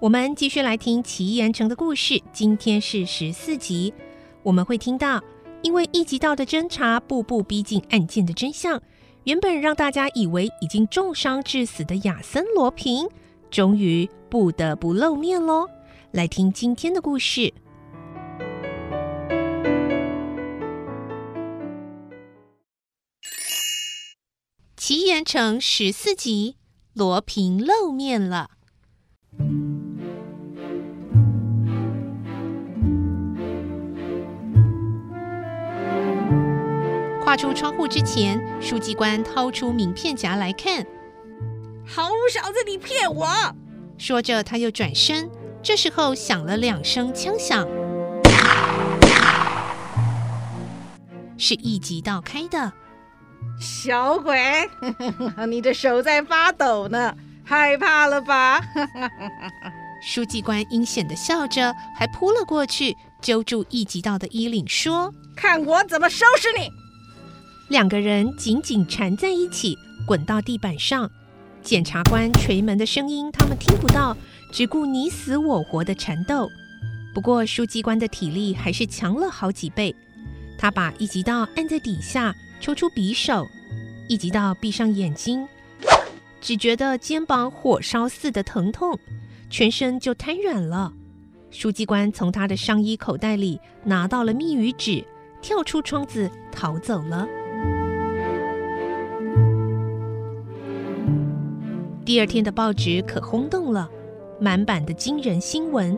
我们继续来听奇岩城的故事。今天是十四集，我们会听到，因为一级道的侦查步步逼近案件的真相，原本让大家以为已经重伤致死的亚森罗平，终于不得不露面喽。来听今天的故事。奇岩城十四集，罗平露面了。跨出窗户之前，书记官掏出名片夹来看。好小子，你骗我！说着，他又转身。这时候响了两声枪响，是一级道开的。小鬼，你的手在发抖呢，害怕了吧？书记官阴险的笑着，还扑了过去，揪住一级道的衣领，说：“看我怎么收拾你！”两个人紧紧缠在一起，滚到地板上。检察官锤门的声音他们听不到，只顾你死我活的缠斗。不过书记官的体力还是强了好几倍，他把一级道按在底下。抽出匕首，一级道闭上眼睛，只觉得肩膀火烧似的疼痛，全身就瘫软了。书记官从他的上衣口袋里拿到了密语纸，跳出窗子逃走了。第二天的报纸可轰动了，满版的惊人新闻。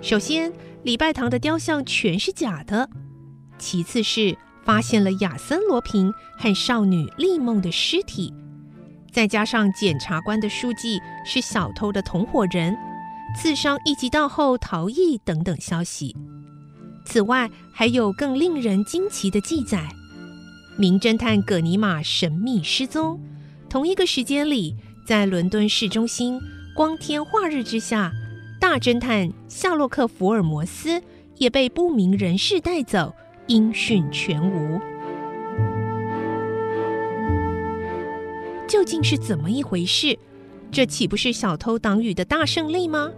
首先，礼拜堂的雕像全是假的；其次是。发现了亚森罗平和少女丽梦的尸体，再加上检察官的书记是小偷的同伙人，刺伤一级道后逃逸等等消息。此外，还有更令人惊奇的记载：名侦探葛尼玛神秘失踪。同一个时间里，在伦敦市中心光天化日之下，大侦探夏洛克·福尔摩斯也被不明人士带走。音讯全无，究竟是怎么一回事？这岂不是小偷党羽的大胜利吗？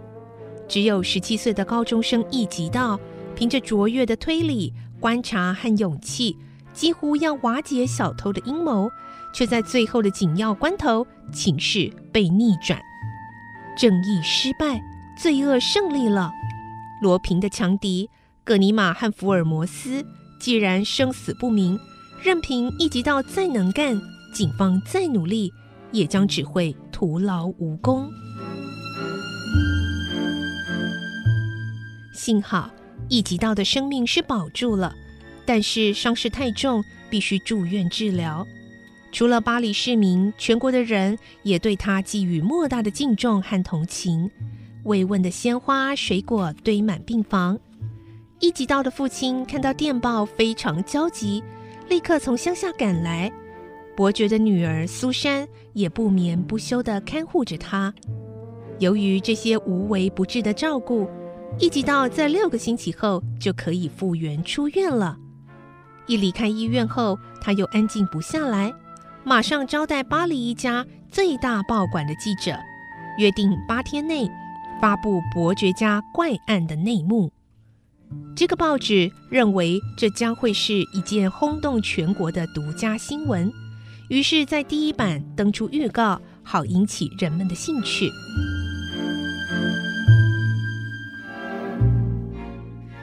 只有十七岁的高中生一级道，凭着卓越的推理、观察和勇气，几乎要瓦解小偷的阴谋，却在最后的紧要关头，情势被逆转，正义失败，罪恶胜利了。罗平的强敌。葛尼玛和福尔摩斯既然生死不明，任凭一级道再能干，警方再努力，也将只会徒劳无功。幸好一级道的生命是保住了，但是伤势太重，必须住院治疗。除了巴黎市民，全国的人也对他寄予莫大的敬重和同情。慰问的鲜花、水果堆满病房。一级道的父亲看到电报，非常焦急，立刻从乡下赶来。伯爵的女儿苏珊也不眠不休地看护着他。由于这些无微不至的照顾，一级道在六个星期后就可以复原出院了。一离开医院后，他又安静不下来，马上招待巴黎一家最大报馆的记者，约定八天内发布伯爵家怪案的内幕。这个报纸认为这将会是一件轰动全国的独家新闻，于是，在第一版登出预告，好引起人们的兴趣。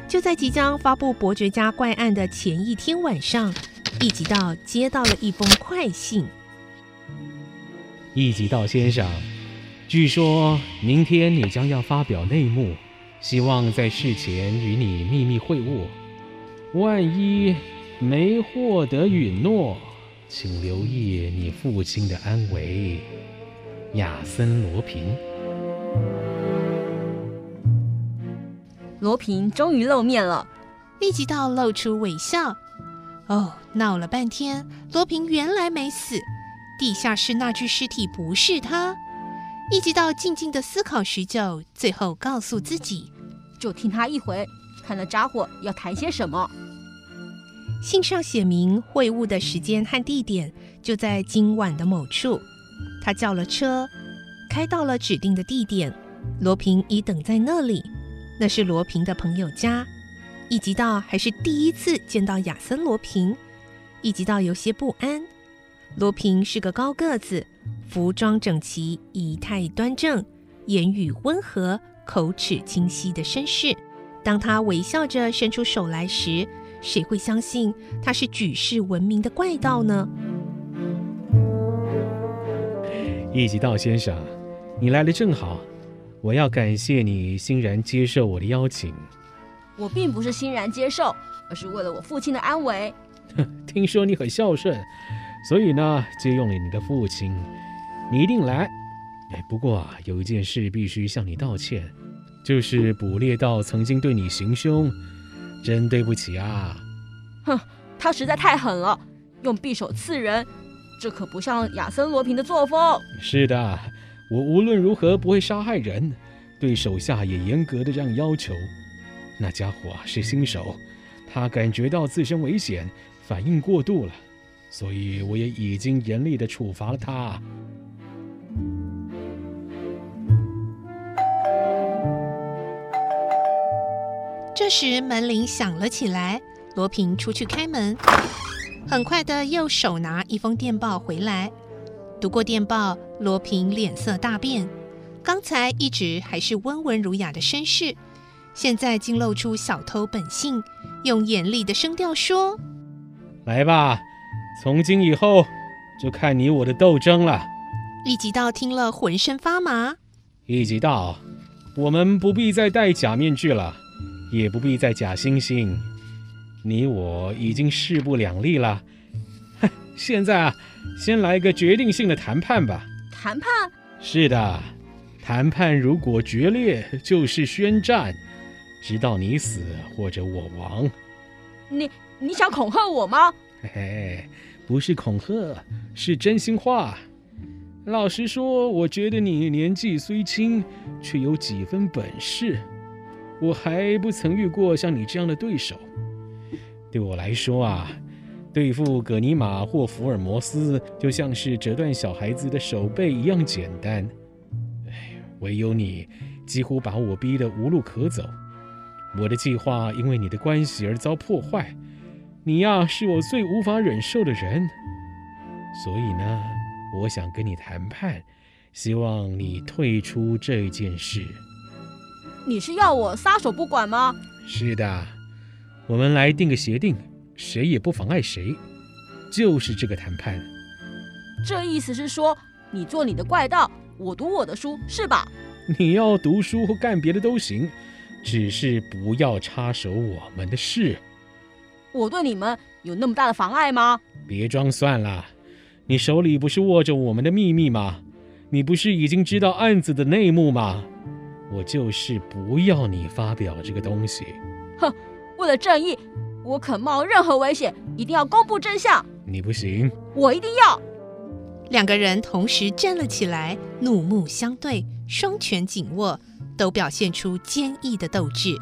就在即将发布伯爵家怪案的前一天晚上，一级道接到了一封快信。一级道先生，据说明天你将要发表内幕，希望在事前与你秘密会晤。万一没获得允诺，请留意你父亲的安危。亚森·罗平。罗平终于露面了，立即到露出微笑。哦，闹了半天，罗平原来没死，地下室那具尸体不是他。一直到静静的思考许久，最后告诉自己，就听他一回，看那家伙要谈些什么。信上写明会晤的时间和地点就在今晚的某处。他叫了车，开到了指定的地点。罗平已等在那里。那是罗平的朋友家。一吉道还是第一次见到亚森·罗平，一吉道有些不安。罗平是个高个子，服装整齐，仪态端正，言语温和，口齿清晰的绅士。当他微笑着伸出手来时，谁会相信他是举世闻名的怪盗呢？一吉道先生，你来得正好，我要感谢你欣然接受我的邀请。我并不是欣然接受，而是为了我父亲的安危。听说你很孝顺，所以呢，借用了你的父亲，你一定来。哎，不过啊，有一件事必须向你道歉，就是捕猎到曾经对你行凶。真对不起啊！哼，他实在太狠了，用匕首刺人，这可不像亚森·罗平的作风。是的，我无论如何不会杀害人，对手下也严格的这样要求。那家伙是新手，他感觉到自身危险，反应过度了，所以我也已经严厉的处罚了他。这时门铃响了起来，罗平出去开门，很快的又手拿一封电报回来。读过电报，罗平脸色大变，刚才一直还是温文儒雅的绅士，现在竟露出小偷本性，用严厉的声调说：“来吧，从今以后就看你我的斗争了。”一己道听了浑身发麻。一级道，我们不必再戴假面具了。也不必再假惺惺，你我已经势不两立了。现在啊，先来个决定性的谈判吧。谈判？是的，谈判如果决裂，就是宣战，直到你死或者我亡。你你想恐吓我吗？嘿嘿，不是恐吓，是真心话。老实说，我觉得你年纪虽轻，却有几分本事。我还不曾遇过像你这样的对手。对我来说啊，对付葛尼玛或福尔摩斯，就像是折断小孩子的手背一样简单。哎，唯有你，几乎把我逼得无路可走。我的计划因为你的关系而遭破坏。你呀，是我最无法忍受的人。所以呢，我想跟你谈判，希望你退出这件事。你是要我撒手不管吗？是的，我们来定个协定，谁也不妨碍谁，就是这个谈判。这意思是说，你做你的怪盗，我读我的书，是吧？你要读书或干别的都行，只是不要插手我们的事。我对你们有那么大的妨碍吗？别装蒜了，你手里不是握着我们的秘密吗？你不是已经知道案子的内幕吗？我就是不要你发表这个东西。哼，为了正义，我肯冒任何危险，一定要公布真相。你不行，我一定要。两个人同时站了起来，怒目相对，双拳紧握，都表现出坚毅的斗志。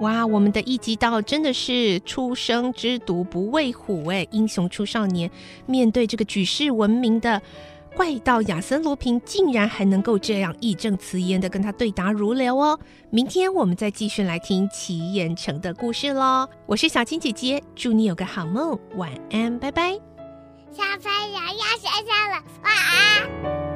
哇，我们的一级道真的是初生之犊不畏虎哎！英雄出少年，面对这个举世闻名的怪盗亚森罗平，竟然还能够这样义正辞严的跟他对答如流哦！明天我们再继续来听齐彦成的故事喽！我是小青姐姐，祝你有个好梦，晚安，拜拜。小朋友要睡觉了，晚安。